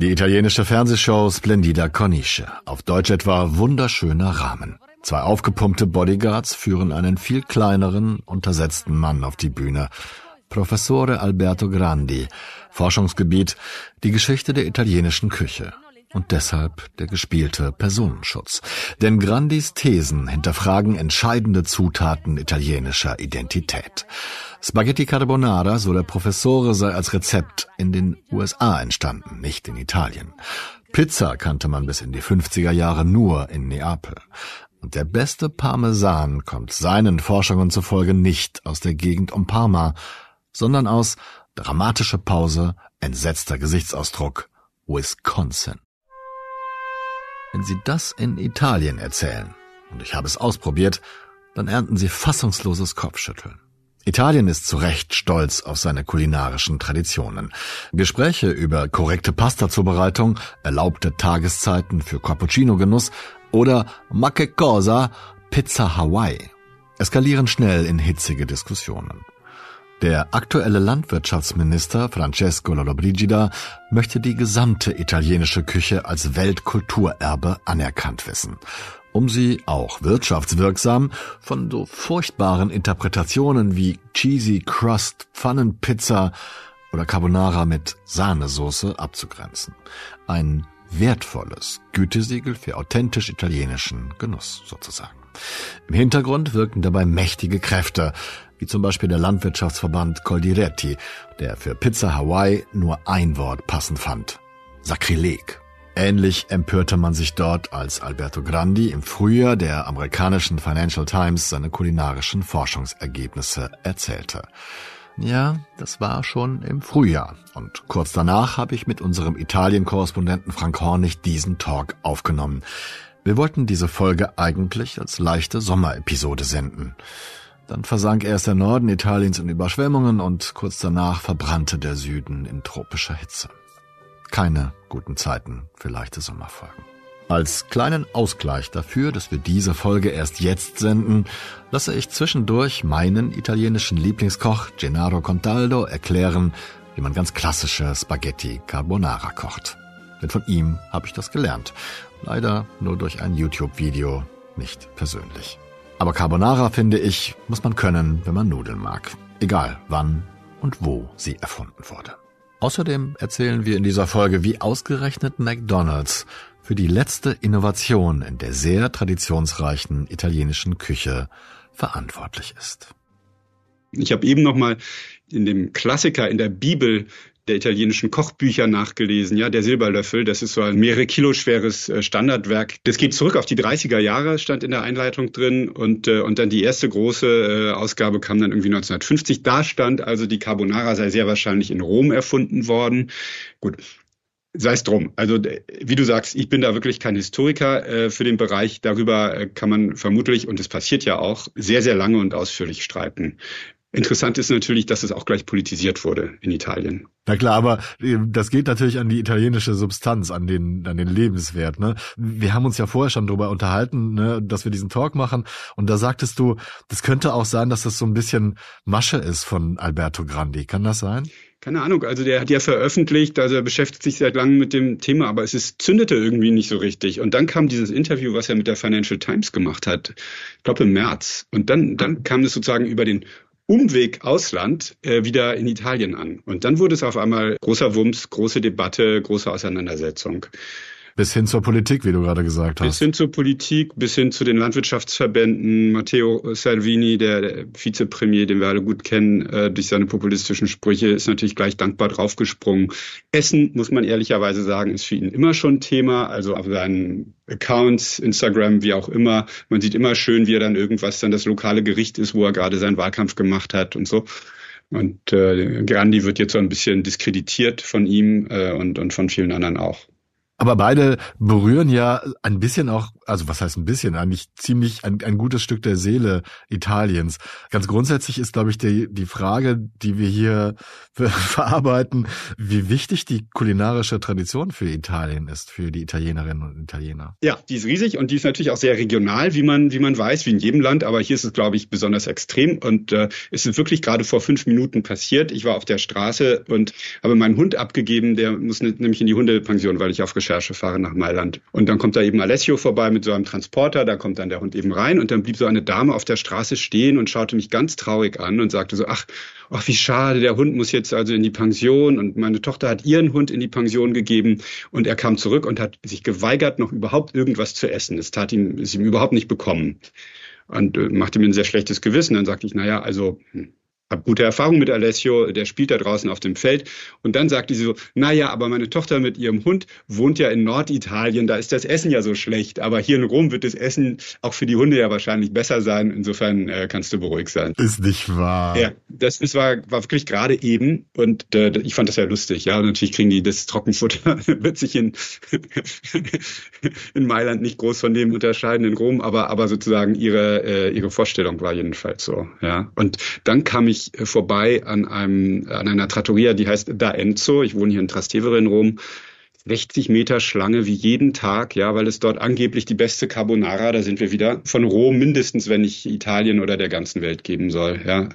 Die italienische Fernsehshow Splendida Corniche. Auf Deutsch etwa wunderschöner Rahmen. Zwei aufgepumpte Bodyguards führen einen viel kleineren, untersetzten Mann auf die Bühne. Professore Alberto Grandi, Forschungsgebiet die Geschichte der italienischen Küche und deshalb der gespielte Personenschutz. Denn Grandis Thesen hinterfragen entscheidende Zutaten italienischer Identität. Spaghetti Carbonara, so der Professore, sei als Rezept in den USA entstanden, nicht in Italien. Pizza kannte man bis in die 50er Jahre nur in Neapel. Und der beste Parmesan kommt seinen Forschungen zufolge nicht aus der Gegend um Parma, sondern aus dramatische Pause, entsetzter Gesichtsausdruck, Wisconsin. Wenn Sie das in Italien erzählen, und ich habe es ausprobiert, dann ernten Sie fassungsloses Kopfschütteln. Italien ist zu Recht stolz auf seine kulinarischen Traditionen. Gespräche über korrekte Pastazubereitung, erlaubte Tageszeiten für Cappuccino-Genuss oder Ma che cosa, Pizza Hawaii eskalieren schnell in hitzige Diskussionen. Der aktuelle Landwirtschaftsminister Francesco Lollobrigida möchte die gesamte italienische Küche als Weltkulturerbe anerkannt wissen, um sie auch wirtschaftswirksam von so furchtbaren Interpretationen wie Cheesy Crust, Pfannenpizza oder Carbonara mit Sahnesoße abzugrenzen. Ein wertvolles Gütesiegel für authentisch italienischen Genuss sozusagen. Im Hintergrund wirken dabei mächtige Kräfte, wie zum Beispiel der Landwirtschaftsverband Coldiretti, der für Pizza Hawaii nur ein Wort passend fand. Sakrileg. Ähnlich empörte man sich dort, als Alberto Grandi im Frühjahr der amerikanischen Financial Times seine kulinarischen Forschungsergebnisse erzählte. Ja, das war schon im Frühjahr. Und kurz danach habe ich mit unserem Italien-Korrespondenten Frank Hornig diesen Talk aufgenommen. Wir wollten diese Folge eigentlich als leichte Sommerepisode senden. Dann versank erst der Norden Italiens in Überschwemmungen und kurz danach verbrannte der Süden in tropischer Hitze. Keine guten Zeiten für leichte Sommerfolgen. Als kleinen Ausgleich dafür, dass wir diese Folge erst jetzt senden, lasse ich zwischendurch meinen italienischen Lieblingskoch Gennaro Contaldo erklären, wie man ganz klassische Spaghetti Carbonara kocht. Denn von ihm habe ich das gelernt. Leider nur durch ein YouTube-Video, nicht persönlich. Aber Carbonara, finde ich, muss man können, wenn man Nudeln mag. Egal wann und wo sie erfunden wurde. Außerdem erzählen wir in dieser Folge, wie ausgerechnet McDonald's für die letzte Innovation in der sehr traditionsreichen italienischen Küche verantwortlich ist. Ich habe eben noch mal in dem Klassiker in der Bibel der italienischen Kochbücher nachgelesen. Ja, der Silberlöffel, das ist so ein mehrere Kilo schweres äh, Standardwerk. Das geht zurück auf die 30er Jahre, stand in der Einleitung drin. Und, äh, und dann die erste große äh, Ausgabe kam dann irgendwie 1950. Da stand also, die Carbonara sei sehr wahrscheinlich in Rom erfunden worden. Gut, sei es drum. Also wie du sagst, ich bin da wirklich kein Historiker äh, für den Bereich. Darüber kann man vermutlich, und es passiert ja auch, sehr, sehr lange und ausführlich streiten. Interessant ist natürlich, dass es auch gleich politisiert wurde in Italien. Na klar, aber äh, das geht natürlich an die italienische Substanz, an den, an den Lebenswert. Ne? Wir haben uns ja vorher schon darüber unterhalten, ne, dass wir diesen Talk machen. Und da sagtest du, das könnte auch sein, dass das so ein bisschen Masche ist von Alberto Grandi. Kann das sein? keine Ahnung, also der hat ja veröffentlicht, also er beschäftigt sich seit langem mit dem Thema, aber es ist, zündete irgendwie nicht so richtig. Und dann kam dieses Interview, was er mit der Financial Times gemacht hat, ich glaube im März. Und dann, dann kam es sozusagen über den Umweg Ausland äh, wieder in Italien an. Und dann wurde es auf einmal großer Wumms, große Debatte, große Auseinandersetzung. Bis hin zur Politik, wie du gerade gesagt hast. Bis hin zur Politik, bis hin zu den Landwirtschaftsverbänden. Matteo Salvini, der, der Vizepremier, den wir alle gut kennen, äh, durch seine populistischen Sprüche, ist natürlich gleich dankbar draufgesprungen. Essen, muss man ehrlicherweise sagen, ist für ihn immer schon Thema. Also auf seinen Accounts, Instagram, wie auch immer. Man sieht immer schön, wie er dann irgendwas dann das lokale Gericht ist, wo er gerade seinen Wahlkampf gemacht hat und so. Und äh, Grandi wird jetzt so ein bisschen diskreditiert von ihm äh, und, und von vielen anderen auch. Aber beide berühren ja ein bisschen auch, also was heißt ein bisschen, eigentlich ziemlich ein, ein gutes Stück der Seele Italiens. Ganz grundsätzlich ist, glaube ich, die, die Frage, die wir hier verarbeiten, wie wichtig die kulinarische Tradition für Italien ist, für die Italienerinnen und Italiener. Ja, die ist riesig und die ist natürlich auch sehr regional, wie man, wie man weiß, wie in jedem Land. Aber hier ist es, glaube ich, besonders extrem. Und äh, es ist wirklich gerade vor fünf Minuten passiert. Ich war auf der Straße und habe meinen Hund abgegeben. Der muss nämlich in die Hundepension, weil ich auf Recherche fahre nach Mailand. Und dann kommt da eben Alessio vorbei mit so einem Transporter, da kommt dann der Hund eben rein und dann blieb so eine Dame auf der Straße stehen und schaute mich ganz traurig an und sagte so, ach, ach, wie schade, der Hund muss jetzt also in die Pension und meine Tochter hat ihren Hund in die Pension gegeben und er kam zurück und hat sich geweigert, noch überhaupt irgendwas zu essen. Es tat ihm, ist ihm überhaupt nicht bekommen und äh, machte mir ein sehr schlechtes Gewissen. Dann sagte ich, naja, also hm, habe gute Erfahrung mit Alessio, der spielt da draußen auf dem Feld. Und dann sagte sie so, naja, aber meine Tochter mit ihrem Hund wohnt ja in Norditalien, da ist das Essen ja so schlecht. Aber hier in Rom wird das Essen auch für die Hunde ja wahrscheinlich besser sein. Insofern äh, kannst du beruhigt sein. Ist nicht wahr. Ja, das ist, war, war wirklich gerade eben und äh, ich fand das ja lustig. Ja, und natürlich kriegen die das Trockenfutter, wird sich in, in Mailand nicht groß von dem unterscheiden in Rom, aber, aber sozusagen ihre, äh, ihre Vorstellung war jedenfalls so. Ja, und dann kam ich ich äh, vorbei an einem, an einer Trattoria, die heißt Da Enzo. Ich wohne hier in Trastevere in Rom. 60 Meter Schlange wie jeden Tag, ja, weil es dort angeblich die beste Carbonara, da sind wir wieder, von Rom mindestens, wenn nicht Italien oder der ganzen Welt geben soll, ja.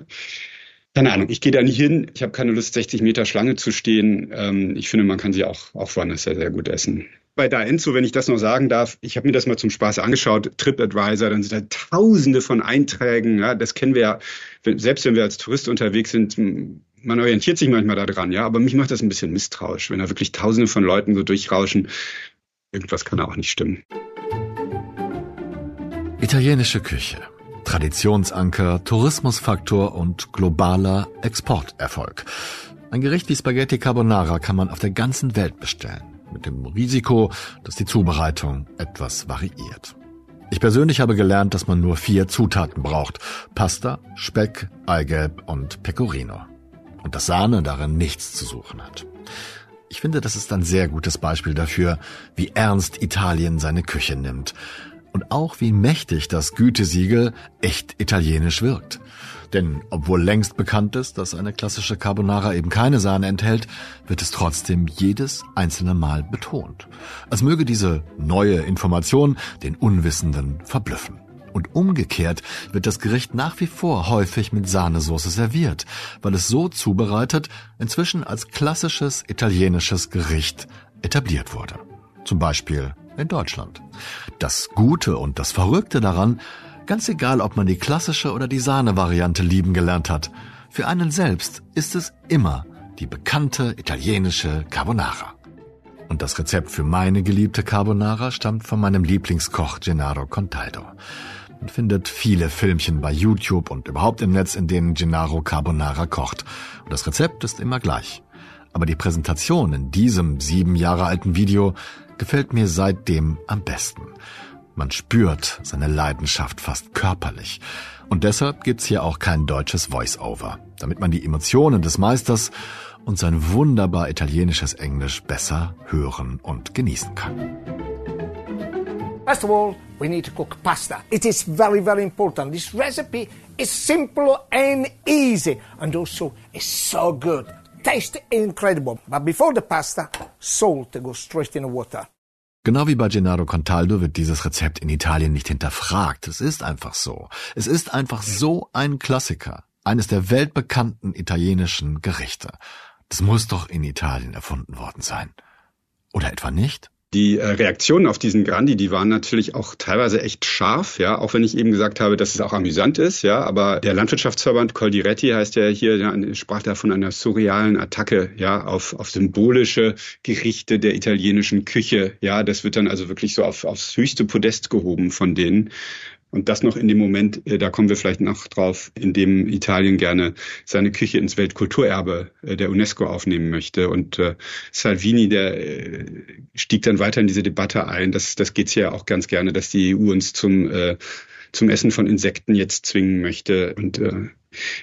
Keine Ahnung, ich gehe da nicht hin. Ich habe keine Lust, 60 Meter Schlange zu stehen. Ähm, ich finde, man kann sie auch, auch woanders sehr, sehr gut essen bei Daenzo, wenn ich das noch sagen darf, ich habe mir das mal zum Spaß angeschaut, TripAdvisor, dann sind da tausende von Einträgen, ja, das kennen wir ja, selbst wenn wir als Tourist unterwegs sind, man orientiert sich manchmal daran, ja, aber mich macht das ein bisschen misstrauisch, wenn da wirklich tausende von Leuten so durchrauschen. Irgendwas kann da auch nicht stimmen. Italienische Küche. Traditionsanker, Tourismusfaktor und globaler Exporterfolg. Ein Gericht wie Spaghetti Carbonara kann man auf der ganzen Welt bestellen mit dem Risiko, dass die Zubereitung etwas variiert. Ich persönlich habe gelernt, dass man nur vier Zutaten braucht. Pasta, Speck, Eigelb und Pecorino. Und dass Sahne darin nichts zu suchen hat. Ich finde, das ist ein sehr gutes Beispiel dafür, wie ernst Italien seine Küche nimmt. Und auch wie mächtig das Gütesiegel echt italienisch wirkt. Denn obwohl längst bekannt ist, dass eine klassische Carbonara eben keine Sahne enthält, wird es trotzdem jedes einzelne Mal betont. Als möge diese neue Information den Unwissenden verblüffen. Und umgekehrt wird das Gericht nach wie vor häufig mit Sahnesoße serviert, weil es so zubereitet inzwischen als klassisches italienisches Gericht etabliert wurde. Zum Beispiel in Deutschland. Das Gute und das Verrückte daran, Ganz egal, ob man die klassische oder die Sahne-Variante lieben gelernt hat. Für einen selbst ist es immer die bekannte italienische Carbonara. Und das Rezept für meine geliebte Carbonara stammt von meinem Lieblingskoch Gennaro Contaldo. Man findet viele Filmchen bei YouTube und überhaupt im Netz, in denen Gennaro Carbonara kocht. Und das Rezept ist immer gleich. Aber die Präsentation in diesem sieben Jahre alten Video gefällt mir seitdem am besten. Man spürt seine Leidenschaft fast körperlich. Und deshalb gibt's hier auch kein deutsches Voice-Over, damit man die Emotionen des Meisters und sein wunderbar italienisches Englisch besser hören und genießen kann. First of all, we need to cook pasta. It is very, very important. This recipe is simple and easy, and also is so good. Taste incredible. But before the pasta, salt goes straight in the water. Genau wie bei Gennaro Contaldo wird dieses Rezept in Italien nicht hinterfragt. Es ist einfach so. Es ist einfach so ein Klassiker. Eines der weltbekannten italienischen Gerichte. Das muss doch in Italien erfunden worden sein. Oder etwa nicht? Die äh, Reaktionen auf diesen Grandi, die waren natürlich auch teilweise echt scharf, ja, auch wenn ich eben gesagt habe, dass es auch amüsant ist, ja, aber der Landwirtschaftsverband Coldiretti heißt ja hier, ja, sprach da von einer surrealen Attacke, ja, auf, auf symbolische Gerichte der italienischen Küche, ja, das wird dann also wirklich so auf, aufs höchste Podest gehoben von denen. Und das noch in dem Moment, äh, da kommen wir vielleicht noch drauf, in dem Italien gerne seine Küche ins Weltkulturerbe äh, der UNESCO aufnehmen möchte. Und äh, Salvini, der stieg dann weiter in diese Debatte ein. Das, das geht's ja auch ganz gerne, dass die EU uns zum, äh, zum Essen von Insekten jetzt zwingen möchte und äh,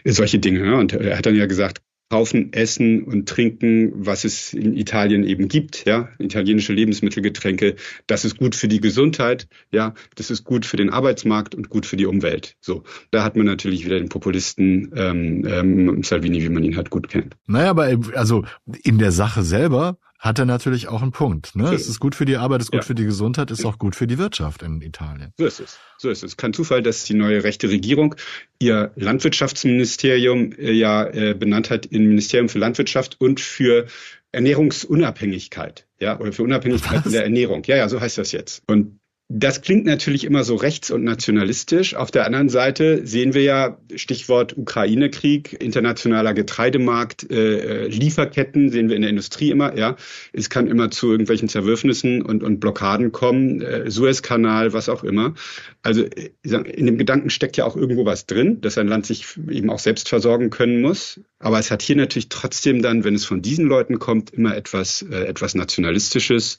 solche Dinge. Ne? Und er hat dann ja gesagt, kaufen, essen und trinken, was es in Italien eben gibt, ja, italienische Lebensmittel, Getränke. Das ist gut für die Gesundheit, ja, das ist gut für den Arbeitsmarkt und gut für die Umwelt. So, da hat man natürlich wieder den Populisten ähm, ähm, Salvini, wie man ihn halt gut kennt. Naja, aber also in der Sache selber hat er natürlich auch einen Punkt. Ne? Es ist gut für die Arbeit, es ist gut ja. für die Gesundheit, ist auch gut für die Wirtschaft in Italien. So ist es. So ist es. Kein Zufall, dass die neue rechte Regierung ihr Landwirtschaftsministerium äh, ja äh, benannt hat in Ministerium für Landwirtschaft und für Ernährungsunabhängigkeit, ja, oder für Unabhängigkeit Was? in der Ernährung. Ja, ja, so heißt das jetzt. Und das klingt natürlich immer so rechts- und nationalistisch. Auf der anderen Seite sehen wir ja, Stichwort Ukraine-Krieg, internationaler Getreidemarkt, äh, äh, Lieferketten sehen wir in der Industrie immer, ja. Es kann immer zu irgendwelchen Zerwürfnissen und, und Blockaden kommen, äh, Suezkanal, was auch immer. Also äh, in dem Gedanken steckt ja auch irgendwo was drin, dass ein Land sich eben auch selbst versorgen können muss. Aber es hat hier natürlich trotzdem dann, wenn es von diesen Leuten kommt, immer etwas, äh, etwas Nationalistisches,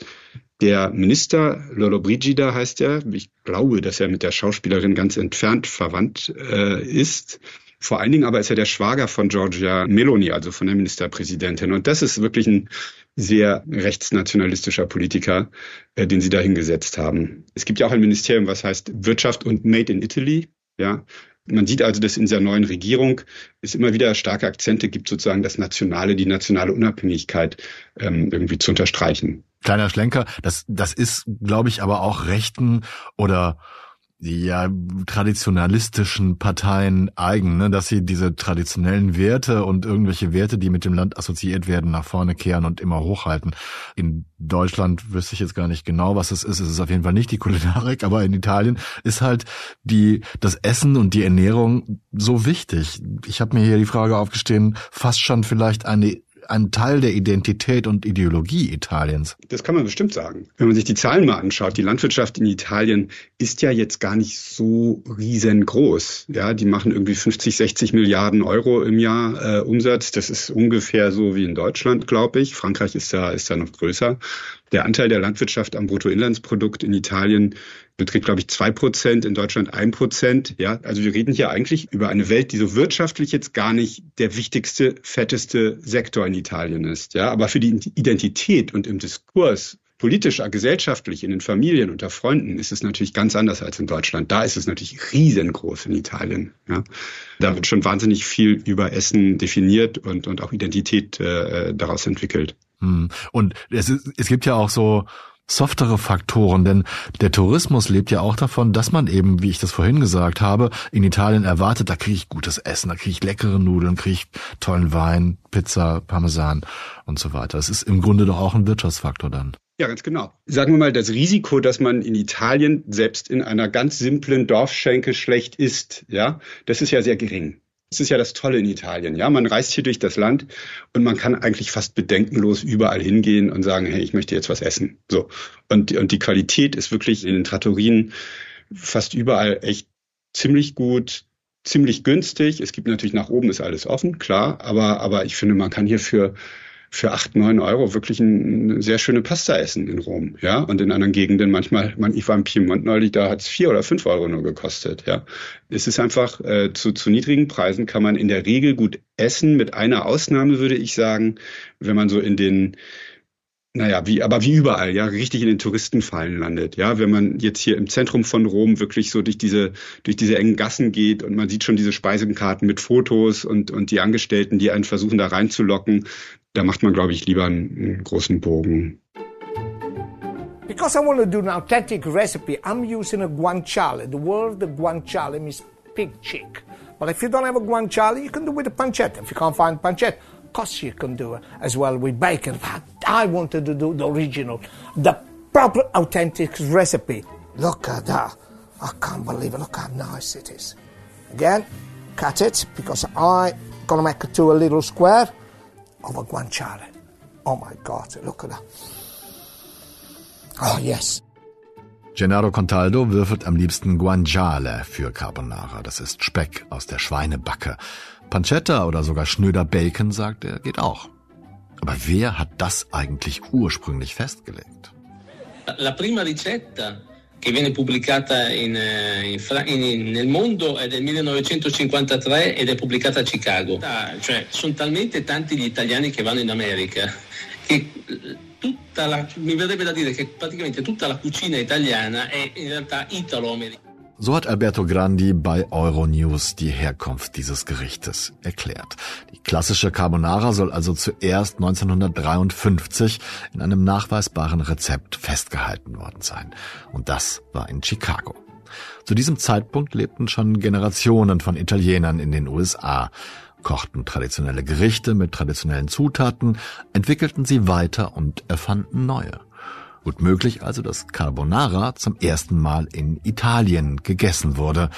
der Minister, Lolo Brigida heißt er, ich glaube, dass er mit der Schauspielerin ganz entfernt verwandt äh, ist. Vor allen Dingen aber ist er der Schwager von Giorgia Meloni, also von der Ministerpräsidentin. Und das ist wirklich ein sehr rechtsnationalistischer Politiker, äh, den sie da hingesetzt haben. Es gibt ja auch ein Ministerium, was heißt Wirtschaft und Made in Italy. Ja, man sieht also, dass in dieser neuen Regierung es immer wieder starke Akzente gibt, sozusagen das Nationale, die nationale Unabhängigkeit ähm, irgendwie zu unterstreichen. Kleiner Schlenker, das, das ist, glaube ich, aber auch rechten oder ja, traditionalistischen Parteien eigen, ne, dass sie diese traditionellen Werte und irgendwelche Werte, die mit dem Land assoziiert werden, nach vorne kehren und immer hochhalten. In Deutschland wüsste ich jetzt gar nicht genau, was es ist. Es ist auf jeden Fall nicht die Kulinarik, aber in Italien ist halt die, das Essen und die Ernährung so wichtig. Ich habe mir hier die Frage aufgestellt, fast schon vielleicht eine ein Teil der Identität und Ideologie Italiens. Das kann man bestimmt sagen. Wenn man sich die Zahlen mal anschaut, die Landwirtschaft in Italien ist ja jetzt gar nicht so riesengroß. Ja, die machen irgendwie 50, 60 Milliarden Euro im Jahr äh, Umsatz. Das ist ungefähr so wie in Deutschland, glaube ich. Frankreich ist da, ist da noch größer. Der Anteil der Landwirtschaft am Bruttoinlandsprodukt in Italien beträgt, glaube ich, zwei Prozent, in Deutschland ein Prozent. Ja, also wir reden hier eigentlich über eine Welt, die so wirtschaftlich jetzt gar nicht der wichtigste, fetteste Sektor in Italien ist. Ja, aber für die Identität und im Diskurs politisch, gesellschaftlich, in den Familien, unter Freunden ist es natürlich ganz anders als in Deutschland. Da ist es natürlich riesengroß in Italien. Ja. Da wird schon wahnsinnig viel über Essen definiert und, und auch Identität äh, daraus entwickelt. Hm. Und es, ist, es gibt ja auch so softere Faktoren, denn der Tourismus lebt ja auch davon, dass man eben, wie ich das vorhin gesagt habe, in Italien erwartet, da kriege ich gutes Essen, da kriege ich leckere Nudeln, kriege ich tollen Wein, Pizza, Parmesan und so weiter. Es ist im Grunde doch auch ein Wirtschaftsfaktor dann. Ja, ganz genau. Sagen wir mal, das Risiko, dass man in Italien selbst in einer ganz simplen Dorfschenke schlecht isst, ja, das ist ja sehr gering. Das ist ja das Tolle in Italien. Ja, man reist hier durch das Land und man kann eigentlich fast bedenkenlos überall hingehen und sagen, hey, ich möchte jetzt was essen. So. Und, und die Qualität ist wirklich in den Trattorien fast überall echt ziemlich gut, ziemlich günstig. Es gibt natürlich nach oben ist alles offen, klar. Aber, aber ich finde, man kann hier für acht, neun Euro wirklich eine sehr schöne Pasta essen in Rom, ja. Und in anderen Gegenden manchmal, man, ich war im Piemont neulich, da hat es vier oder fünf Euro nur gekostet, ja. Es ist einfach, äh, zu, zu niedrigen Preisen kann man in der Regel gut essen, mit einer Ausnahme würde ich sagen, wenn man so in den naja, wie, aber wie überall, ja, richtig in den Touristenfallen landet. Ja, wenn man jetzt hier im Zentrum von Rom wirklich so durch diese, durch diese engen Gassen geht und man sieht schon diese Speisenkarten mit Fotos und, und die Angestellten, die einen versuchen da reinzulocken, da macht man, glaube ich, lieber einen, einen großen Bogen. Because I want to do an authentic recipe, I'm using a guanciale. The word guanciale means pig cheek. But if you don't have a guanciale, you can do it with a pancetta. If you can't find pancetta, course you can do it as well with bacon. But I wanted to do the original, the proper authentic recipe. Look at that. I can't believe it. Look how nice it is. Again, cut it because I'm gonna make it to a little square of a guanciale. Oh my God, look at that. Oh yes. Gennaro Contaldo würfelt am liebsten Guanciale für Carbonara. Das ist Speck aus der Schweinebacke. Pancetta oder sogar schnöder Bacon, sagt er, geht auch. Aber wer hat das eigentlich ursprünglich festgelegt? La prima ricetta che viene pubblicata in, eh, in, in, nel mondo è del 1953 ed è pubblicata a Chicago. Ah, cioè, sono talmente tanti gli italiani che vanno in America che tutta la, mi verrebbe da dire che praticamente tutta la cucina italiana è in realtà italo-americana. So hat Alberto Grandi bei Euronews die Herkunft dieses Gerichtes erklärt. Die klassische Carbonara soll also zuerst 1953 in einem nachweisbaren Rezept festgehalten worden sein. Und das war in Chicago. Zu diesem Zeitpunkt lebten schon Generationen von Italienern in den USA, kochten traditionelle Gerichte mit traditionellen Zutaten, entwickelten sie weiter und erfanden neue. Gut möglich also, dass Carbonara zum ersten Mal in Italien gegessen wurde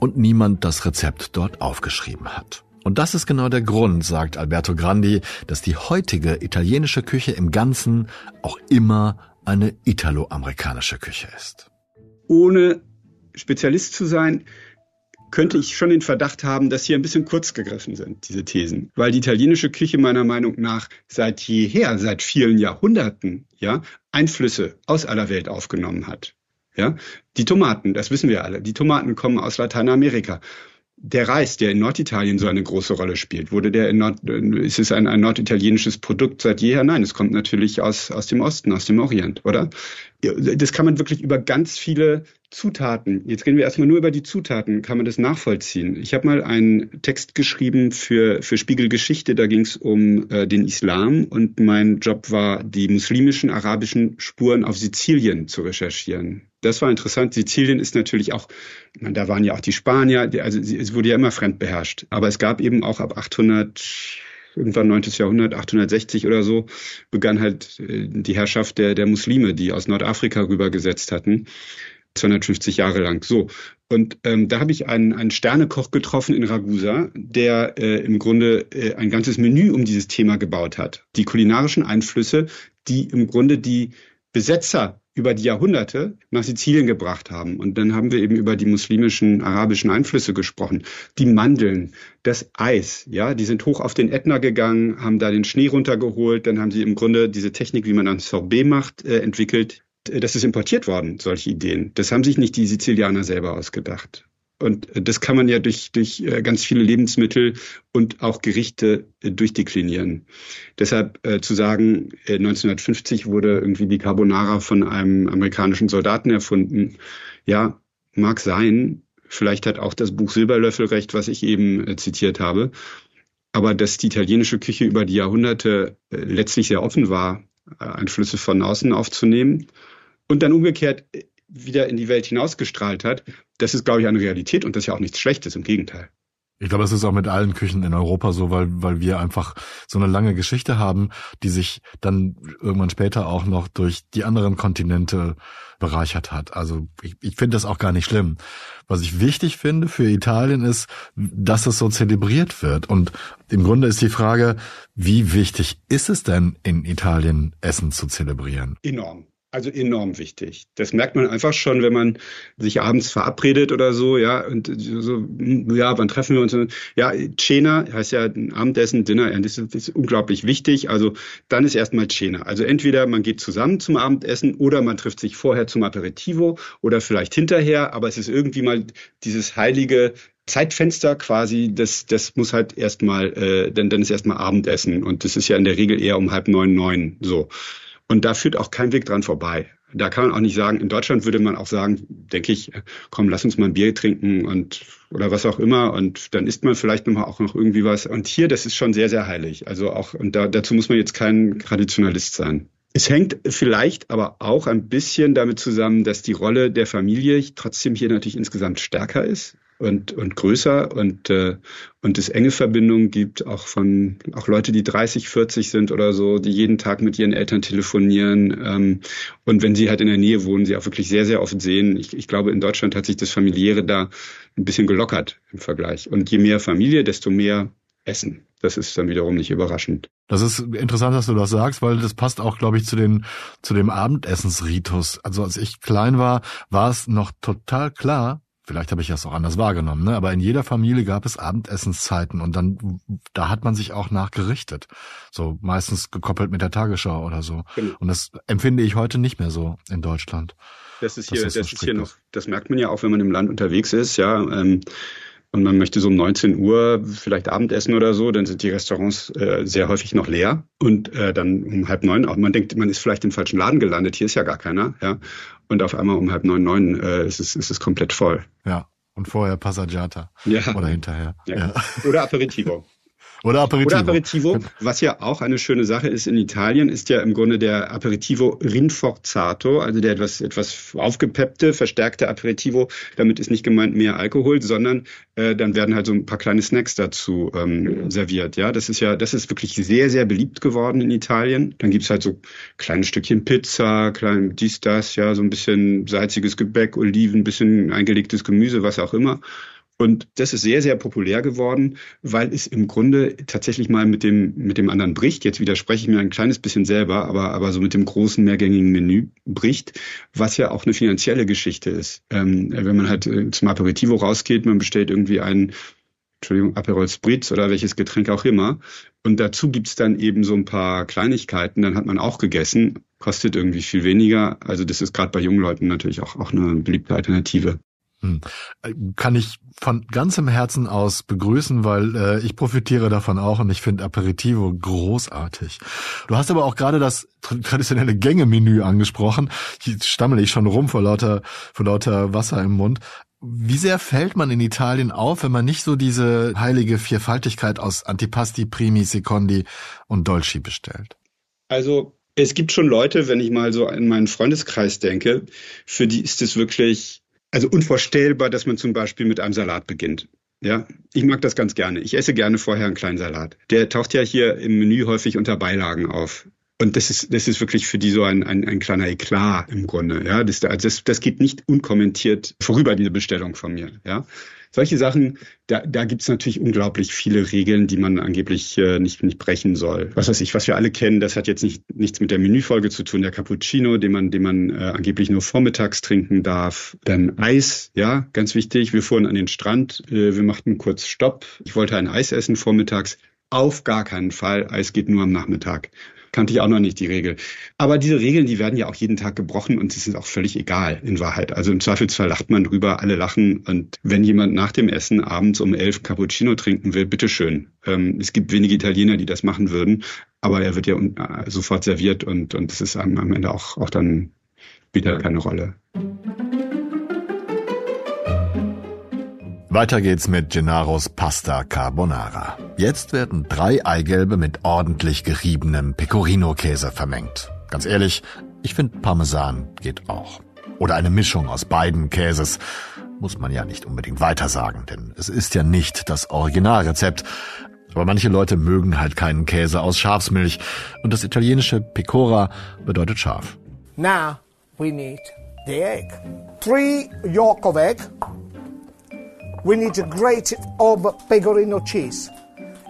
und niemand das Rezept dort aufgeschrieben hat. Und das ist genau der Grund, sagt Alberto Grandi, dass die heutige italienische Küche im Ganzen auch immer eine italo-amerikanische Küche ist. Ohne Spezialist zu sein, könnte ich schon den Verdacht haben, dass hier ein bisschen kurz gegriffen sind, diese Thesen. Weil die italienische Küche meiner Meinung nach seit jeher, seit vielen Jahrhunderten, ja, Einflüsse aus aller Welt aufgenommen hat. Ja, die Tomaten, das wissen wir alle. Die Tomaten kommen aus Lateinamerika der Reis, der in Norditalien so eine große Rolle spielt, wurde der in Nord, ist es ein, ein norditalienisches Produkt seit jeher? Nein, es kommt natürlich aus, aus dem Osten, aus dem Orient, oder? Das kann man wirklich über ganz viele Zutaten, jetzt reden wir erstmal nur über die Zutaten, kann man das nachvollziehen. Ich habe mal einen Text geschrieben für, für Spiegel da ging es um äh, den Islam und mein Job war, die muslimischen, arabischen Spuren auf Sizilien zu recherchieren. Das war interessant. Sizilien ist natürlich auch, meine, da waren ja auch die Spanier, also es wurde ja immer fremd beherrscht. Aber es gab eben auch ab 800 irgendwann 9. Jahrhundert, 860 oder so, begann halt äh, die Herrschaft der, der Muslime, die aus Nordafrika rübergesetzt hatten. 250 Jahre lang. So. Und ähm, da habe ich einen, einen Sternekoch getroffen in Ragusa, der äh, im Grunde äh, ein ganzes Menü um dieses Thema gebaut hat. Die kulinarischen Einflüsse, die im Grunde die Besetzer über die Jahrhunderte nach Sizilien gebracht haben. Und dann haben wir eben über die muslimischen, arabischen Einflüsse gesprochen. Die Mandeln, das Eis, ja, die sind hoch auf den Ätna gegangen, haben da den Schnee runtergeholt, dann haben sie im Grunde diese Technik, wie man ein Sorbet macht, äh, entwickelt. Das ist importiert worden, solche Ideen. Das haben sich nicht die Sizilianer selber ausgedacht. Und das kann man ja durch, durch äh, ganz viele Lebensmittel und auch Gerichte äh, durchdeklinieren. Deshalb äh, zu sagen, 1950 wurde irgendwie die Carbonara von einem amerikanischen Soldaten erfunden, ja, mag sein. Vielleicht hat auch das Buch Silberlöffel recht, was ich eben zitiert habe. Aber dass die italienische Küche über die Jahrhunderte letztlich sehr offen war, Einflüsse von außen aufzunehmen und dann umgekehrt wieder in die Welt hinausgestrahlt hat, das ist, glaube ich, eine Realität und das ist ja auch nichts Schlechtes, im Gegenteil. Ich glaube, es ist auch mit allen Küchen in Europa so, weil, weil wir einfach so eine lange Geschichte haben, die sich dann irgendwann später auch noch durch die anderen Kontinente bereichert hat. Also ich, ich finde das auch gar nicht schlimm. Was ich wichtig finde für Italien ist, dass es so zelebriert wird. Und im Grunde ist die Frage, wie wichtig ist es denn in Italien, Essen zu zelebrieren? Enorm. Also enorm wichtig. Das merkt man einfach schon, wenn man sich abends verabredet oder so, ja, und so, ja, wann treffen wir uns? Ja, Cena heißt ja Abendessen, Dinner, das ist, das ist unglaublich wichtig. Also dann ist erstmal Cena. Also entweder man geht zusammen zum Abendessen oder man trifft sich vorher zum Aperitivo oder vielleicht hinterher, aber es ist irgendwie mal dieses heilige Zeitfenster quasi, das, das muss halt erstmal, äh, dann, dann ist erstmal Abendessen und das ist ja in der Regel eher um halb neun, neun, so. Und da führt auch kein Weg dran vorbei. Da kann man auch nicht sagen, in Deutschland würde man auch sagen, denke ich, komm, lass uns mal ein Bier trinken und oder was auch immer und dann isst man vielleicht nochmal auch noch irgendwie was. Und hier, das ist schon sehr, sehr heilig. Also auch, und da, dazu muss man jetzt kein Traditionalist sein. Es hängt vielleicht aber auch ein bisschen damit zusammen, dass die Rolle der Familie trotzdem hier natürlich insgesamt stärker ist und, und größer und, äh, und es enge Verbindungen gibt, auch von auch Leute, die 30, 40 sind oder so, die jeden Tag mit ihren Eltern telefonieren. Ähm, und wenn sie halt in der Nähe wohnen, sie auch wirklich sehr, sehr oft sehen. Ich, ich glaube, in Deutschland hat sich das Familiäre da ein bisschen gelockert im Vergleich. Und je mehr Familie, desto mehr Essen. Das ist dann wiederum nicht überraschend. Das ist interessant, dass du das sagst, weil das passt auch, glaube ich, zu den zu dem Abendessensritus. Also als ich klein war, war es noch total klar, Vielleicht habe ich das auch anders wahrgenommen, ne? aber in jeder Familie gab es Abendessenszeiten und dann, da hat man sich auch nachgerichtet. So meistens gekoppelt mit der Tagesschau oder so. Genau. Und das empfinde ich heute nicht mehr so in Deutschland. Das ist hier, das, das ist hier noch, das merkt man ja auch, wenn man im Land unterwegs ist, ja. Ähm, und man möchte so um 19 Uhr vielleicht Abendessen oder so, dann sind die Restaurants äh, sehr häufig noch leer und äh, dann um halb neun, auch man denkt, man ist vielleicht im falschen Laden gelandet, hier ist ja gar keiner, ja. Und auf einmal um halb neun, neun äh, ist, es, ist es komplett voll. Ja. Und vorher Passaggiata. Ja. Oder hinterher. Ja. ja. Oder Aperitivo. Oder Aperitivo. Oder Aperitivo. Was ja auch eine schöne Sache ist in Italien, ist ja im Grunde der Aperitivo rinforzato, also der etwas, etwas aufgepeppte, verstärkte Aperitivo. Damit ist nicht gemeint mehr Alkohol, sondern äh, dann werden halt so ein paar kleine Snacks dazu ähm, serviert. Ja, das ist ja, das ist wirklich sehr, sehr beliebt geworden in Italien. Dann gibt's halt so kleine Stückchen Pizza, klein dies, das, ja, so ein bisschen salziges Gebäck, Oliven, bisschen eingelegtes Gemüse, was auch immer. Und das ist sehr, sehr populär geworden, weil es im Grunde tatsächlich mal mit dem, mit dem anderen bricht. Jetzt widerspreche ich mir ein kleines bisschen selber, aber, aber so mit dem großen mehrgängigen Menü bricht, was ja auch eine finanzielle Geschichte ist. Ähm, wenn man halt äh, zum Aperitivo rausgeht, man bestellt irgendwie einen, Entschuldigung, Aperol Spritz oder welches Getränk auch immer. Und dazu gibt's dann eben so ein paar Kleinigkeiten, dann hat man auch gegessen, kostet irgendwie viel weniger. Also das ist gerade bei jungen Leuten natürlich auch, auch eine beliebte Alternative. Hm. Kann ich von ganzem Herzen aus begrüßen, weil äh, ich profitiere davon auch und ich finde Aperitivo großartig. Du hast aber auch gerade das traditionelle Gängemenü angesprochen. Hier stammel ich schon rum vor lauter, vor lauter Wasser im Mund. Wie sehr fällt man in Italien auf, wenn man nicht so diese heilige Vierfaltigkeit aus Antipasti, Primi, Secondi und Dolci bestellt? Also es gibt schon Leute, wenn ich mal so in meinen Freundeskreis denke, für die ist es wirklich also unvorstellbar, dass man zum Beispiel mit einem Salat beginnt. Ja, ich mag das ganz gerne. Ich esse gerne vorher einen kleinen Salat. Der taucht ja hier im Menü häufig unter Beilagen auf. Und das ist, das ist wirklich für die so ein, ein, ein kleiner Eklat im Grunde. Ja, das, das, das geht nicht unkommentiert vorüber, diese Bestellung von mir. Ja, solche Sachen, da, da gibt es natürlich unglaublich viele Regeln, die man angeblich äh, nicht, nicht brechen soll. Was weiß ich, was wir alle kennen, das hat jetzt nicht, nichts mit der Menüfolge zu tun. Der Cappuccino, den man, den man äh, angeblich nur vormittags trinken darf. Dann Eis, ja, ganz wichtig. Wir fuhren an den Strand, äh, wir machten kurz Stopp. Ich wollte ein Eis essen vormittags. Auf gar keinen Fall. Eis geht nur am Nachmittag kannte ich auch noch nicht die Regel. Aber diese Regeln, die werden ja auch jeden Tag gebrochen und sie sind auch völlig egal in Wahrheit. Also im Zweifelsfall lacht man drüber, alle lachen. Und wenn jemand nach dem Essen abends um elf Cappuccino trinken will, bitteschön. Ähm, es gibt wenige Italiener, die das machen würden, aber er wird ja äh, sofort serviert und, und das ist am, am Ende auch, auch dann wieder keine Rolle. Weiter geht's mit Gennaros Pasta Carbonara. Jetzt werden drei Eigelbe mit ordentlich geriebenem Pecorino-Käse vermengt. Ganz ehrlich, ich finde Parmesan geht auch. Oder eine Mischung aus beiden Käses. Muss man ja nicht unbedingt weitersagen, denn es ist ja nicht das Originalrezept. Aber manche Leute mögen halt keinen Käse aus Schafsmilch. Und das italienische Pecora bedeutet scharf. Now we need the egg. Three yolk of egg. We need a grate of pecorino cheese.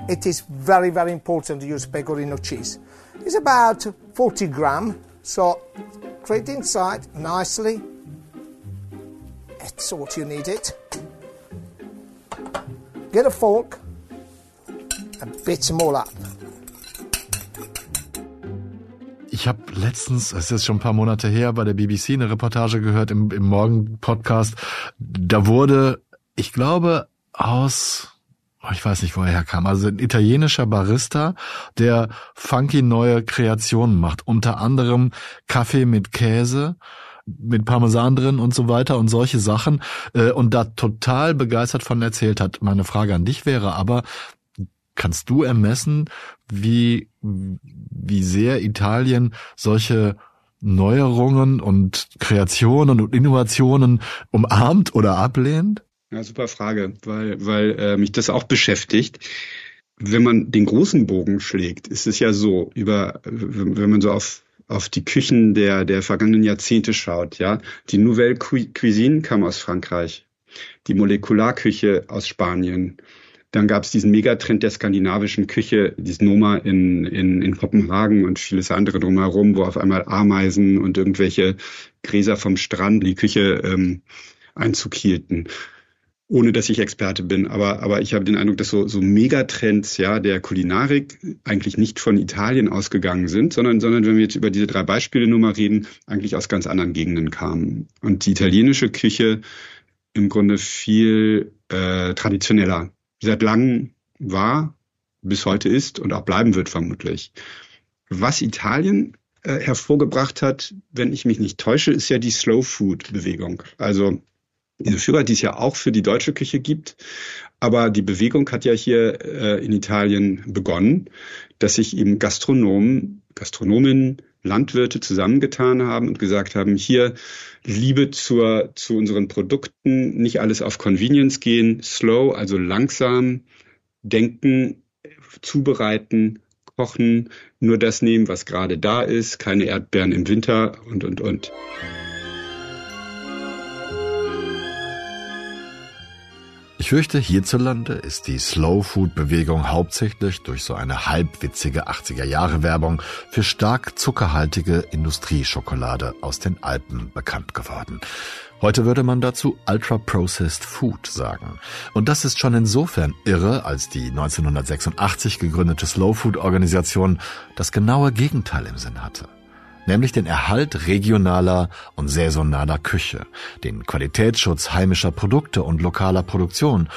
It is very, very important to use pecorino cheese. It's about 40 gram, so grate inside nicely. It's what you need it. Get a fork and beat them all up. Ich habe letztens, es ist schon ein paar Monate her, bei der BBC eine Reportage gehört im, im Morgen-Podcast. Da wurde ich glaube, aus, oh, ich weiß nicht, wo er herkam, also ein italienischer Barista, der funky neue Kreationen macht, unter anderem Kaffee mit Käse, mit Parmesan drin und so weiter und solche Sachen äh, und da total begeistert von erzählt hat. Meine Frage an dich wäre aber, kannst du ermessen, wie, wie sehr Italien solche Neuerungen und Kreationen und Innovationen umarmt oder ablehnt? Ja, super Frage, weil, weil äh, mich das auch beschäftigt. Wenn man den großen Bogen schlägt, ist es ja so, über, wenn man so auf, auf die Küchen der, der vergangenen Jahrzehnte schaut, ja, die Nouvelle Cuisine kam aus Frankreich, die Molekularküche aus Spanien, dann gab es diesen Megatrend der skandinavischen Küche, dieses Noma in, in, in Kopenhagen und vieles andere drumherum, wo auf einmal Ameisen und irgendwelche Gräser vom Strand die Küche ähm, Einzug hielten ohne dass ich Experte bin, aber, aber ich habe den Eindruck, dass so, so Megatrends ja, der Kulinarik eigentlich nicht von Italien ausgegangen sind, sondern, sondern wenn wir jetzt über diese drei Beispiele nur mal reden, eigentlich aus ganz anderen Gegenden kamen. Und die italienische Küche im Grunde viel äh, traditioneller seit langem war, bis heute ist und auch bleiben wird vermutlich. Was Italien äh, hervorgebracht hat, wenn ich mich nicht täusche, ist ja die Slow Food Bewegung. Also diese Führer, die es ja auch für die deutsche Küche gibt. Aber die Bewegung hat ja hier äh, in Italien begonnen, dass sich eben Gastronomen, Gastronominnen, Landwirte zusammengetan haben und gesagt haben, hier Liebe zur, zu unseren Produkten, nicht alles auf Convenience gehen, slow, also langsam denken, zubereiten, kochen, nur das nehmen, was gerade da ist, keine Erdbeeren im Winter und, und, und. Ich fürchte, hierzulande ist die Slow Food Bewegung hauptsächlich durch so eine halbwitzige 80er Jahre Werbung für stark zuckerhaltige Industrieschokolade aus den Alpen bekannt geworden. Heute würde man dazu Ultra-Processed Food sagen. Und das ist schon insofern irre, als die 1986 gegründete Slow Food Organisation das genaue Gegenteil im Sinn hatte nämlich den Erhalt regionaler und saisonaler Küche, den Qualitätsschutz heimischer Produkte und lokaler Produktion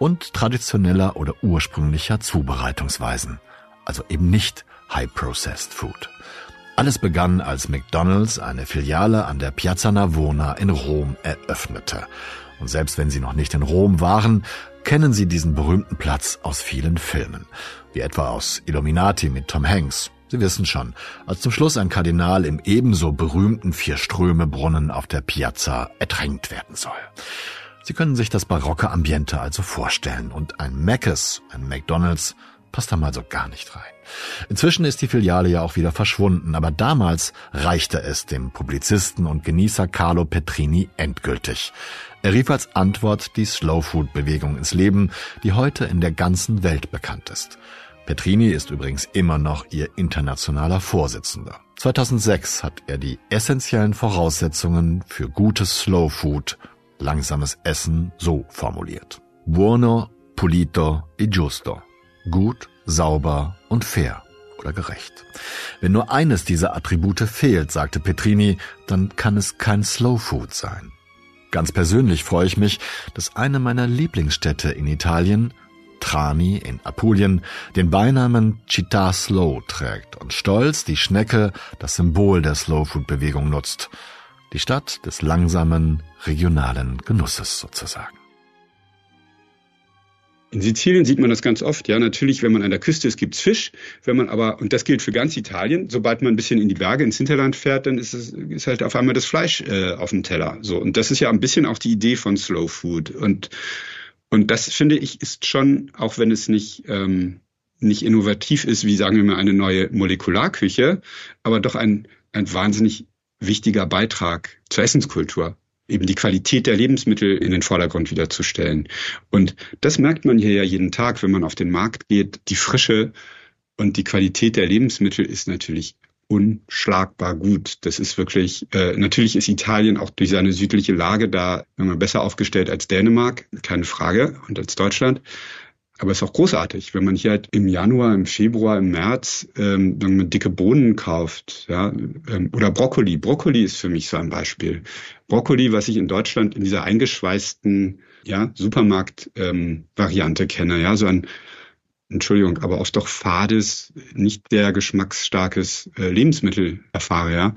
und traditioneller oder ursprünglicher Zubereitungsweisen, also eben nicht High-Processed Food. Alles begann, als McDonald's eine Filiale an der Piazza Navona in Rom eröffnete. Und selbst wenn Sie noch nicht in Rom waren, kennen Sie diesen berühmten Platz aus vielen Filmen, wie etwa aus Illuminati mit Tom Hanks Sie wissen schon, als zum Schluss ein Kardinal im ebenso berühmten Vier-Ströme-Brunnen auf der Piazza ertränkt werden soll. Sie können sich das barocke Ambiente also vorstellen und ein Mc's, ein McDonald's, passt da mal so gar nicht rein. Inzwischen ist die Filiale ja auch wieder verschwunden, aber damals reichte es dem Publizisten und Genießer Carlo Petrini endgültig. Er rief als Antwort die Slow Food Bewegung ins Leben, die heute in der ganzen Welt bekannt ist. Petrini ist übrigens immer noch ihr internationaler Vorsitzender. 2006 hat er die essentiellen Voraussetzungen für gutes Slow Food, langsames Essen, so formuliert. Buono, pulito e giusto. Gut, sauber und fair oder gerecht. Wenn nur eines dieser Attribute fehlt, sagte Petrini, dann kann es kein Slow Food sein. Ganz persönlich freue ich mich, dass eine meiner Lieblingsstädte in Italien Trani in Apulien den Beinamen Città Slow trägt und stolz die Schnecke, das Symbol der Slow Food Bewegung nutzt. Die Stadt des langsamen, regionalen Genusses sozusagen. In Sizilien sieht man das ganz oft. Ja, natürlich, wenn man an der Küste ist, gibt's Fisch. Wenn man aber, und das gilt für ganz Italien, sobald man ein bisschen in die Berge, ins Hinterland fährt, dann ist es ist halt auf einmal das Fleisch äh, auf dem Teller. So und das ist ja ein bisschen auch die Idee von Slow Food. Und und das finde ich ist schon, auch wenn es nicht ähm, nicht innovativ ist, wie sagen wir mal eine neue Molekularküche, aber doch ein ein wahnsinnig wichtiger Beitrag zur Essenskultur eben die Qualität der Lebensmittel in den Vordergrund wiederzustellen. Und das merkt man hier ja jeden Tag, wenn man auf den Markt geht. Die Frische und die Qualität der Lebensmittel ist natürlich unschlagbar gut. Das ist wirklich, äh, natürlich ist Italien auch durch seine südliche Lage da wenn besser aufgestellt als Dänemark, keine Frage, und als Deutschland. Aber es ist auch großartig, wenn man hier halt im Januar, im Februar, im März ähm, wenn man dicke Bohnen kauft, ja, ähm, oder Brokkoli. Brokkoli ist für mich so ein Beispiel. Brokkoli, was ich in Deutschland in dieser eingeschweißten ja, Supermarkt-Variante ähm, kenne, ja, so ein Entschuldigung, aber oft doch fades, nicht sehr geschmacksstarkes äh, Lebensmittel erfahre, ja.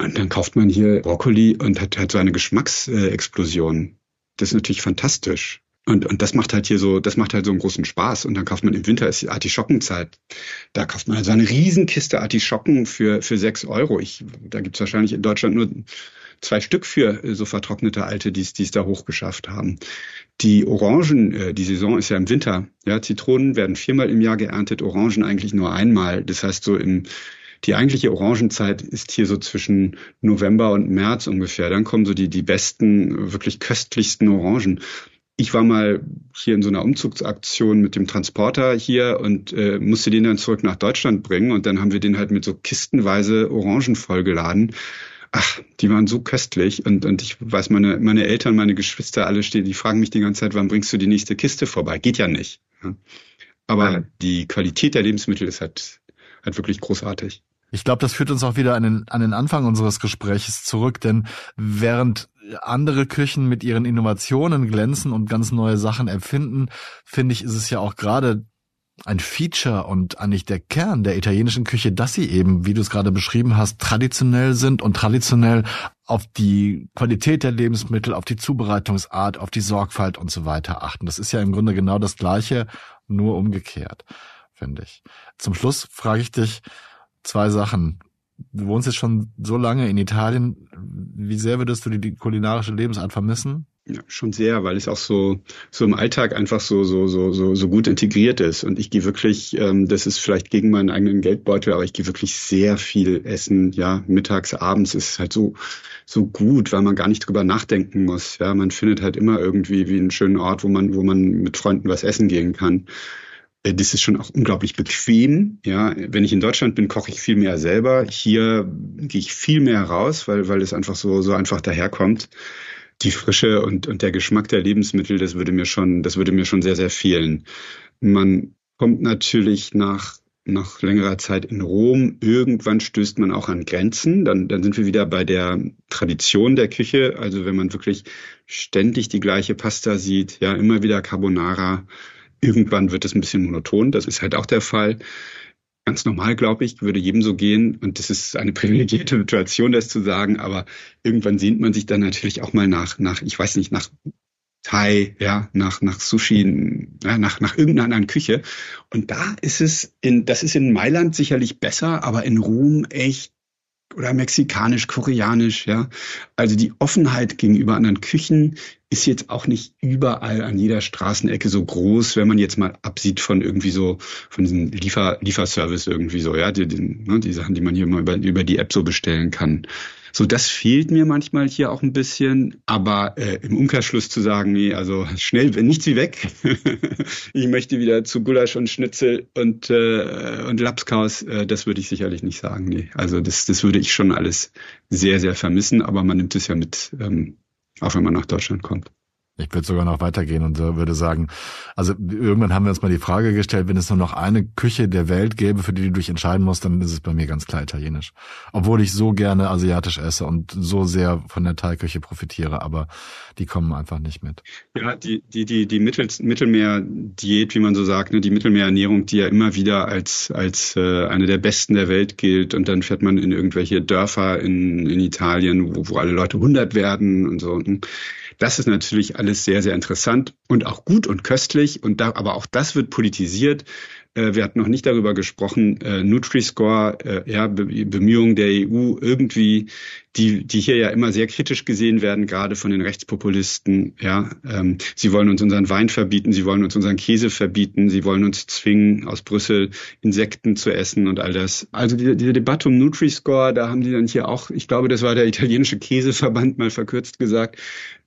Und dann kauft man hier Brokkoli und hat halt so eine Geschmacksexplosion. Das ist natürlich fantastisch. Und, und das macht halt hier so, das macht halt so einen großen Spaß. Und dann kauft man im Winter ist die Artischockenzeit. Da kauft man also eine Riesenkiste Artischocken für, für sechs Euro. Ich, da gibt's wahrscheinlich in Deutschland nur zwei Stück für so vertrocknete Alte, die es da hochgeschafft haben. Die Orangen, äh, die Saison ist ja im Winter. Ja, Zitronen werden viermal im Jahr geerntet, Orangen eigentlich nur einmal. Das heißt, so im die eigentliche Orangenzeit ist hier so zwischen November und März ungefähr. Dann kommen so die, die besten, wirklich köstlichsten Orangen. Ich war mal hier in so einer Umzugsaktion mit dem Transporter hier und äh, musste den dann zurück nach Deutschland bringen und dann haben wir den halt mit so kistenweise Orangen vollgeladen. Ach, die waren so köstlich und, und ich weiß, meine, meine Eltern, meine Geschwister, alle stehen, die fragen mich die ganze Zeit, wann bringst du die nächste Kiste vorbei? Geht ja nicht. Aber ja. die Qualität der Lebensmittel ist halt, halt wirklich großartig. Ich glaube, das führt uns auch wieder an den, an den Anfang unseres Gesprächs zurück, denn während andere Küchen mit ihren Innovationen glänzen und ganz neue Sachen erfinden, finde ich, ist es ja auch gerade ein Feature und eigentlich der Kern der italienischen Küche, dass sie eben, wie du es gerade beschrieben hast, traditionell sind und traditionell auf die Qualität der Lebensmittel, auf die Zubereitungsart, auf die Sorgfalt und so weiter achten. Das ist ja im Grunde genau das Gleiche, nur umgekehrt, finde ich. Zum Schluss frage ich dich zwei Sachen. Du wohnst jetzt schon so lange in Italien. Wie sehr würdest du die kulinarische Lebensart vermissen? Ja, schon sehr, weil es auch so so im Alltag einfach so so so so so gut integriert ist und ich gehe wirklich, ähm, das ist vielleicht gegen meinen eigenen Geldbeutel, aber ich gehe wirklich sehr viel essen. Ja, mittags, abends ist halt so so gut, weil man gar nicht drüber nachdenken muss. Ja, man findet halt immer irgendwie wie einen schönen Ort, wo man wo man mit Freunden was essen gehen kann. Äh, das ist schon auch unglaublich bequem. Ja, wenn ich in Deutschland bin, koche ich viel mehr selber. Hier gehe ich viel mehr raus, weil weil es einfach so so einfach daherkommt die Frische und, und der Geschmack der Lebensmittel, das würde mir schon, das würde mir schon sehr, sehr fehlen. Man kommt natürlich nach, nach längerer Zeit in Rom. Irgendwann stößt man auch an Grenzen. Dann, dann sind wir wieder bei der Tradition der Küche. Also wenn man wirklich ständig die gleiche Pasta sieht, ja, immer wieder Carbonara. Irgendwann wird es ein bisschen monoton. Das ist halt auch der Fall ganz normal, glaube ich, würde jedem so gehen. Und das ist eine privilegierte Situation, das zu sagen. Aber irgendwann sehnt man sich dann natürlich auch mal nach, nach, ich weiß nicht, nach Thai, ja, nach, nach Sushi, ja, nach, nach irgendeiner anderen Küche. Und da ist es in, das ist in Mailand sicherlich besser, aber in Rom echt oder mexikanisch, koreanisch, ja. Also die Offenheit gegenüber anderen Küchen ist jetzt auch nicht überall an jeder Straßenecke so groß, wenn man jetzt mal absieht von irgendwie so, von diesem Liefer, Lieferservice irgendwie so, ja, die, die, ne, die Sachen, die man hier immer über, über die App so bestellen kann. So, das fehlt mir manchmal hier auch ein bisschen, aber äh, im Umkehrschluss zu sagen, nee, also schnell, nichts wie weg. ich möchte wieder zu Gulasch und Schnitzel und, äh, und Lapskaus, äh, das würde ich sicherlich nicht sagen, nee. Also das, das würde ich schon alles sehr, sehr vermissen, aber man nimmt es ja mit, ähm, auch wenn man nach Deutschland kommt. Ich würde sogar noch weitergehen und würde sagen, also irgendwann haben wir uns mal die Frage gestellt, wenn es nur noch eine Küche der Welt gäbe, für die du dich entscheiden musst, dann ist es bei mir ganz klar italienisch. Obwohl ich so gerne asiatisch esse und so sehr von der Thai-Küche profitiere, aber die kommen einfach nicht mit. Ja, die, die, die, die Mittel, Mittelmeer-Diät, wie man so sagt, ne, die Mittelmeerernährung, die ja immer wieder als, als äh, eine der besten der Welt gilt und dann fährt man in irgendwelche Dörfer in, in Italien, wo, wo alle Leute hundert werden und so. Und das ist natürlich alles sehr, sehr interessant und auch gut und köstlich. Und da, aber auch das wird politisiert. Äh, wir hatten noch nicht darüber gesprochen, äh, Nutri-Score, äh, ja, Bemühungen der EU irgendwie die, die hier ja immer sehr kritisch gesehen werden, gerade von den Rechtspopulisten. Ja, ähm, sie wollen uns unseren Wein verbieten, sie wollen uns unseren Käse verbieten, sie wollen uns zwingen, aus Brüssel Insekten zu essen und all das. Also diese, diese Debatte um Nutri-Score, da haben die dann hier auch, ich glaube, das war der italienische Käseverband mal verkürzt gesagt,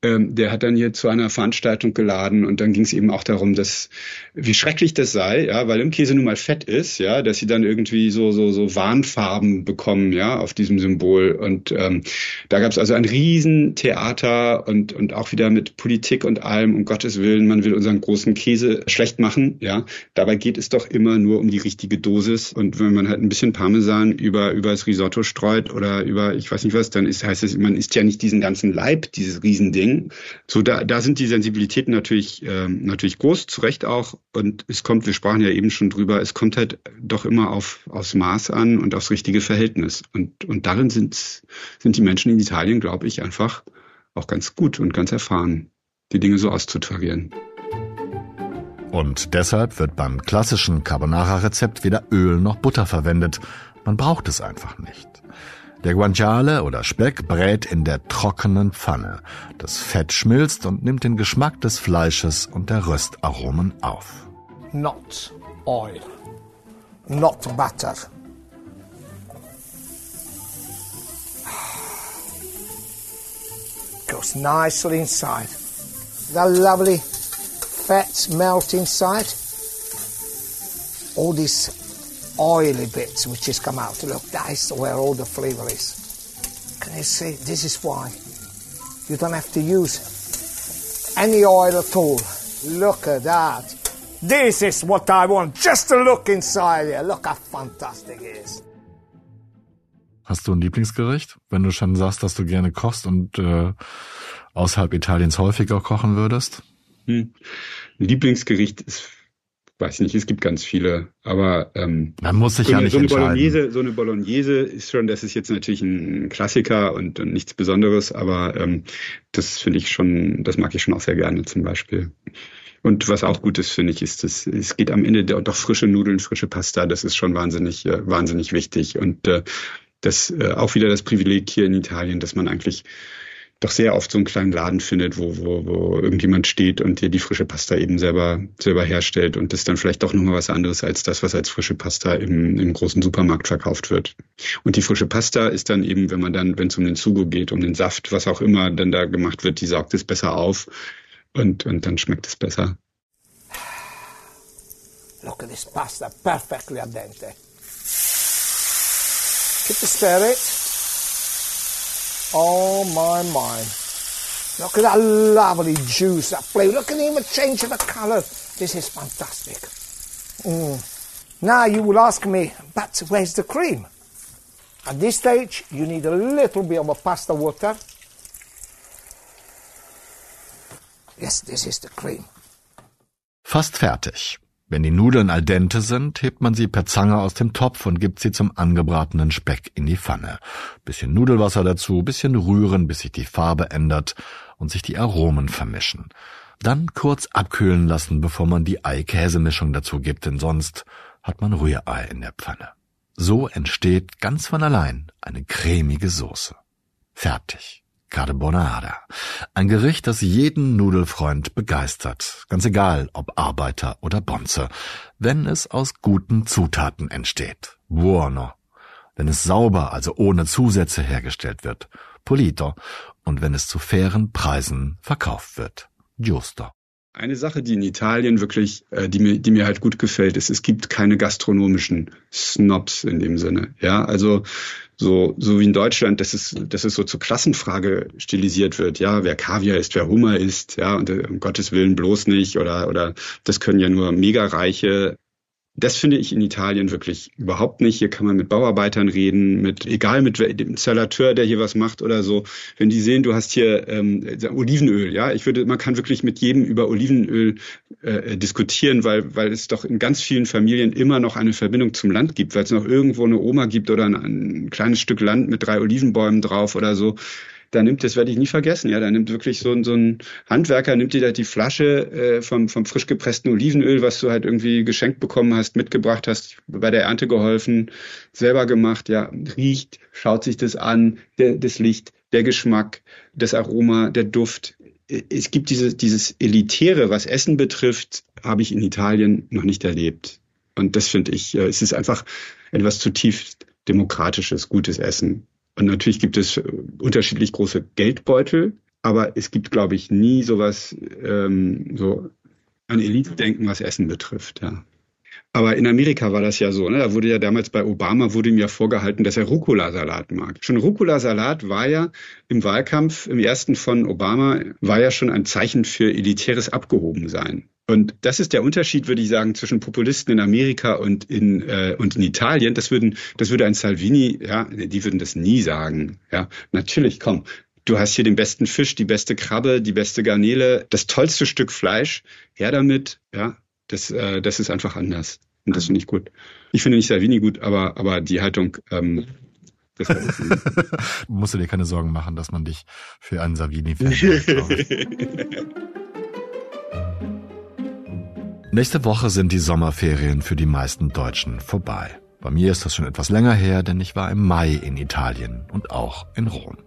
ähm, der hat dann hier zu einer Veranstaltung geladen und dann ging es eben auch darum, dass wie schrecklich das sei, ja, weil im Käse nun mal Fett ist, ja, dass sie dann irgendwie so so so Warnfarben bekommen, ja, auf diesem Symbol und ähm, da gab es also ein Riesentheater und, und auch wieder mit Politik und allem, um Gottes Willen, man will unseren großen Käse schlecht machen, ja. Dabei geht es doch immer nur um die richtige Dosis. Und wenn man halt ein bisschen Parmesan über, über das Risotto streut oder über, ich weiß nicht was, dann ist, heißt es, man isst ja nicht diesen ganzen Leib, dieses Riesending. So, da, da sind die Sensibilitäten natürlich, ähm, natürlich groß, zu Recht auch. Und es kommt, wir sprachen ja eben schon drüber, es kommt halt doch immer auf, aufs Maß an und aufs richtige Verhältnis. Und, und darin sind, sind die Menschen in Italien, glaube ich, einfach auch ganz gut und ganz erfahren, die Dinge so auszutarieren. Und deshalb wird beim klassischen Carbonara-Rezept weder Öl noch Butter verwendet. Man braucht es einfach nicht. Der Guanciale oder Speck brät in der trockenen Pfanne. Das Fett schmilzt und nimmt den Geschmack des Fleisches und der Röstaromen auf. Not oil, not butter. Nicely inside. That lovely fats melt inside. All these oily bits which just come out. Look, that's where all the flavor is. Can you see? This is why. You don't have to use any oil at all. Look at that. This is what I want. Just to look inside here. Look how fantastic it is. Hast du ein Lieblingsgericht, wenn du schon sagst, dass du gerne kochst und äh, außerhalb Italiens häufiger kochen würdest? Hm. Lieblingsgericht ist weiß nicht, es gibt ganz viele, aber ähm, man muss sich so ja eine, nicht so eine entscheiden. Bolognese, so eine Bolognese ist schon, das ist jetzt natürlich ein Klassiker und, und nichts Besonderes, aber ähm, das finde ich schon, das mag ich schon auch sehr gerne zum Beispiel. Und was auch gut ist, finde ich, ist, dass es geht am Ende doch frische Nudeln, frische Pasta. Das ist schon wahnsinnig, äh, wahnsinnig wichtig. Und äh, das äh, auch wieder das Privileg hier in Italien, dass man eigentlich doch sehr oft so einen kleinen Laden findet, wo, wo, wo irgendjemand steht und dir die frische Pasta eben selber, selber herstellt und das dann vielleicht doch nochmal was anderes als das, was als frische Pasta im, im großen Supermarkt verkauft wird. Und die frische Pasta ist dann eben, wenn man dann, wenn es um den Sugo geht, um den Saft, was auch immer dann da gemacht wird, die saugt es besser auf und, und dann schmeckt es besser. Look at this pasta, perfectly al dente. It stir it. Oh my my. Look at that lovely juice, that flavor. Look at even change of the color. This is fantastic. Mm. Now you will ask me, but where's the cream? At this stage, you need a little bit of a pasta water. Yes, this is the cream. Fast fertig. Wenn die Nudeln al dente sind, hebt man sie per Zange aus dem Topf und gibt sie zum angebratenen Speck in die Pfanne. Bisschen Nudelwasser dazu, bisschen rühren, bis sich die Farbe ändert und sich die Aromen vermischen. Dann kurz abkühlen lassen, bevor man die Ei-Käse-Mischung dazu gibt, denn sonst hat man Rührei in der Pfanne. So entsteht ganz von allein eine cremige Soße. Fertig. Carbonara. Ein Gericht, das jeden Nudelfreund begeistert. Ganz egal, ob Arbeiter oder Bonze. Wenn es aus guten Zutaten entsteht. Buono. Wenn es sauber, also ohne Zusätze hergestellt wird. Pulito. Und wenn es zu fairen Preisen verkauft wird. Giusto. Eine Sache, die in Italien wirklich, äh, die mir, die mir halt gut gefällt, ist, es gibt keine gastronomischen Snobs in dem Sinne. Ja, also so, so wie in Deutschland, dass es, dass es so zur Klassenfrage stilisiert wird. Ja, wer Kaviar isst, wer Hummer isst, ja, und äh, um Gottes Willen bloß nicht oder, oder das können ja nur Megareiche. Das finde ich in Italien wirklich überhaupt nicht. Hier kann man mit Bauarbeitern reden, mit egal mit dem Installateur, der hier was macht oder so. Wenn die sehen, du hast hier ähm, Olivenöl, ja, ich würde, man kann wirklich mit jedem über Olivenöl äh, diskutieren, weil weil es doch in ganz vielen Familien immer noch eine Verbindung zum Land gibt, weil es noch irgendwo eine Oma gibt oder ein, ein kleines Stück Land mit drei Olivenbäumen drauf oder so da nimmt, das werde ich nie vergessen, ja, da nimmt wirklich so, ein so ein Handwerker, nimmt dir da die Flasche äh, vom, vom frisch gepressten Olivenöl, was du halt irgendwie geschenkt bekommen hast, mitgebracht hast, bei der Ernte geholfen, selber gemacht, ja, riecht, schaut sich das an, der, das Licht, der Geschmack, das Aroma, der Duft. Es gibt diese, dieses Elitäre, was Essen betrifft, habe ich in Italien noch nicht erlebt. Und das finde ich, äh, es ist einfach etwas zutiefst demokratisches, gutes Essen. Und natürlich gibt es äh, unterschiedlich große Geldbeutel, aber es gibt, glaube ich, nie sowas, ähm, so ein Elite-Denken, was Essen betrifft, ja. Aber in Amerika war das ja so, ne? Da wurde ja damals bei Obama wurde ihm ja vorgehalten, dass er Rucola-Salat mag. Schon Rucola-Salat war ja im Wahlkampf, im ersten von Obama, war ja schon ein Zeichen für elitäres Abgehobensein. Und das ist der Unterschied, würde ich sagen, zwischen Populisten in Amerika und in, äh, und in Italien. Das würden, das würde ein Salvini, ja, die würden das nie sagen. Ja, natürlich, komm. Du hast hier den besten Fisch, die beste Krabbe, die beste Garnele, das tollste Stück Fleisch. Her damit, ja. Das, äh, das ist einfach anders. Und das finde ich gut. Ich finde nicht Salvini gut, aber, aber die Haltung, ähm, das musst du dir keine Sorgen machen, dass man dich für einen Savini Nächste Woche sind die Sommerferien für die meisten Deutschen vorbei. Bei mir ist das schon etwas länger her, denn ich war im Mai in Italien und auch in Rom.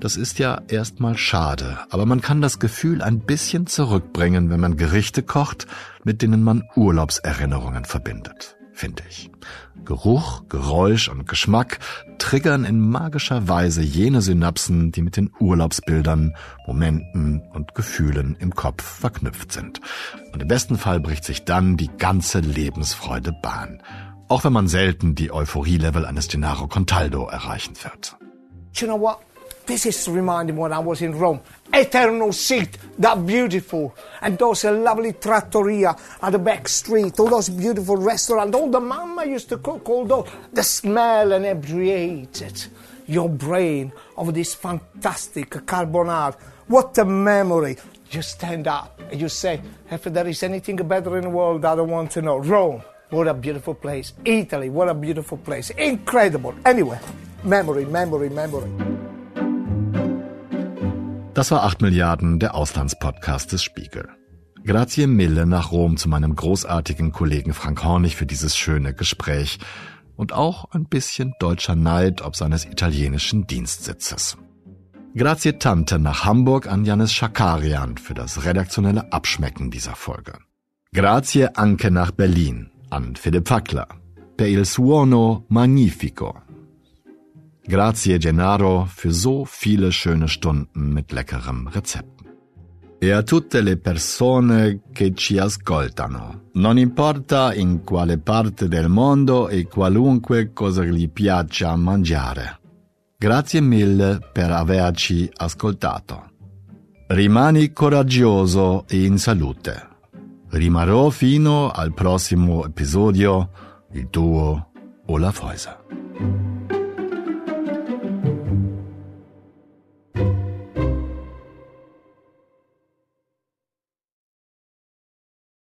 Das ist ja erstmal schade, aber man kann das Gefühl ein bisschen zurückbringen, wenn man Gerichte kocht, mit denen man Urlaubserinnerungen verbindet, finde ich. Geruch, Geräusch und Geschmack triggern in magischer Weise jene Synapsen, die mit den Urlaubsbildern, Momenten und Gefühlen im Kopf verknüpft sind. Und im besten Fall bricht sich dann die ganze Lebensfreude Bahn. Auch wenn man selten die Euphorie-Level eines Gennaro Contaldo erreichen wird. You know what? This is reminding me when I was in Rome. Eternal seat, that beautiful. And those uh, lovely trattoria at the back street, all those beautiful restaurants, all the mama used to cook, all those, the smell inebriated your brain of this fantastic carbonara. What a memory. You stand up and you say, if there is anything better in the world, I don't want to know. Rome, what a beautiful place. Italy, what a beautiful place. Incredible. Anyway, memory, memory, memory. Das war 8 Milliarden, der Auslandspodcast des Spiegel. Grazie mille nach Rom zu meinem großartigen Kollegen Frank Hornig für dieses schöne Gespräch und auch ein bisschen deutscher Neid ob seines italienischen Dienstsitzes. Grazie Tante nach Hamburg an Janis Schakarian für das redaktionelle Abschmecken dieser Folge. Grazie anche nach Berlin an Philipp Fackler. Per il suono magnifico. Grazie Gennaro für so viele schöne Stunden mit leckerem Rezepten. E a tutte le persone che ci ascoltano, non importa in quale parte del mondo e qualunque cosa gli piaccia mangiare. Grazie mille per averci ascoltato. Rimani coraggioso e in salute. Rimarrò fino al prossimo episodio, il tuo Olaf Häuser.